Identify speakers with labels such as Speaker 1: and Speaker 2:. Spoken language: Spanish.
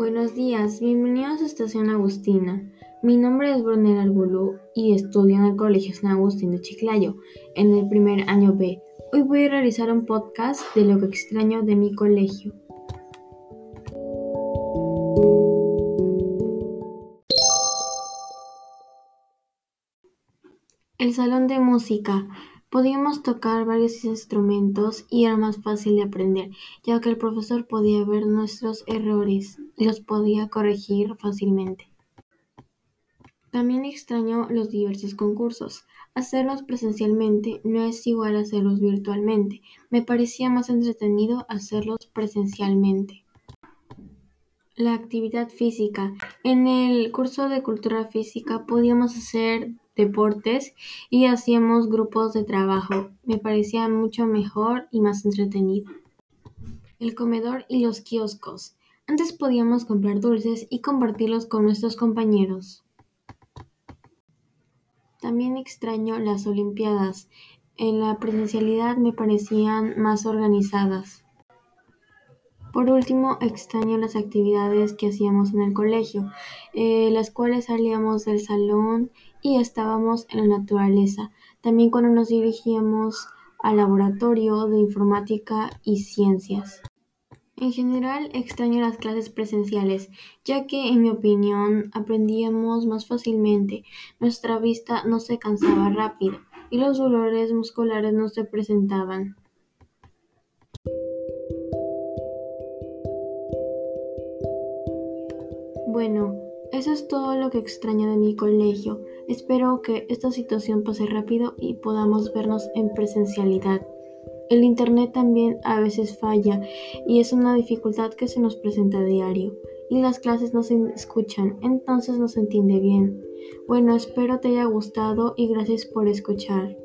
Speaker 1: Buenos días, bienvenidos a Estación Agustina. Mi nombre es Brunel Arbulú y estudio en el Colegio San Agustín de Chiclayo, en el primer año B. Hoy voy a realizar un podcast de lo que extraño de mi colegio. El salón de música. Podíamos tocar varios instrumentos y era más fácil de aprender, ya que el profesor podía ver nuestros errores y los podía corregir fácilmente. También extraño los diversos concursos. Hacerlos presencialmente no es igual a hacerlos virtualmente. Me parecía más entretenido hacerlos presencialmente. La actividad física. En el curso de cultura física podíamos hacer deportes y hacíamos grupos de trabajo. Me parecía mucho mejor y más entretenido. El comedor y los kioscos. Antes podíamos comprar dulces y compartirlos con nuestros compañeros. También extraño las Olimpiadas. En la presencialidad me parecían más organizadas. Por último, extraño las actividades que hacíamos en el colegio, eh, las cuales salíamos del salón y estábamos en la naturaleza. También cuando nos dirigíamos al laboratorio de informática y ciencias. En general, extraño las clases presenciales, ya que, en mi opinión, aprendíamos más fácilmente, nuestra vista no se cansaba rápido y los dolores musculares no se presentaban. Bueno, eso es todo lo que extraño de mi colegio. Espero que esta situación pase rápido y podamos vernos en presencialidad. El Internet también a veces falla y es una dificultad que se nos presenta a diario y las clases no se escuchan, entonces no se entiende bien. Bueno, espero te haya gustado y gracias por escuchar.